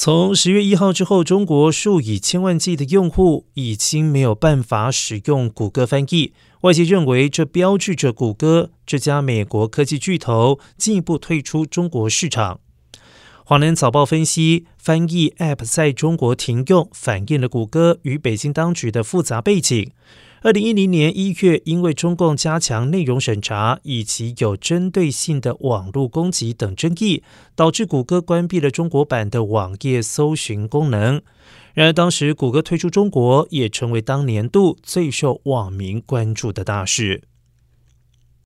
从十月一号之后，中国数以千万计的用户已经没有办法使用谷歌翻译。外界认为，这标志着谷歌这家美国科技巨头进一步退出中国市场。华南早报分析，翻译 App 在中国停用，反映了谷歌与北京当局的复杂背景。二零一零年一月，因为中共加强内容审查以及有针对性的网络攻击等争议，导致谷歌关闭了中国版的网页搜寻功能。然而，当时谷歌退出中国，也成为当年度最受网民关注的大事。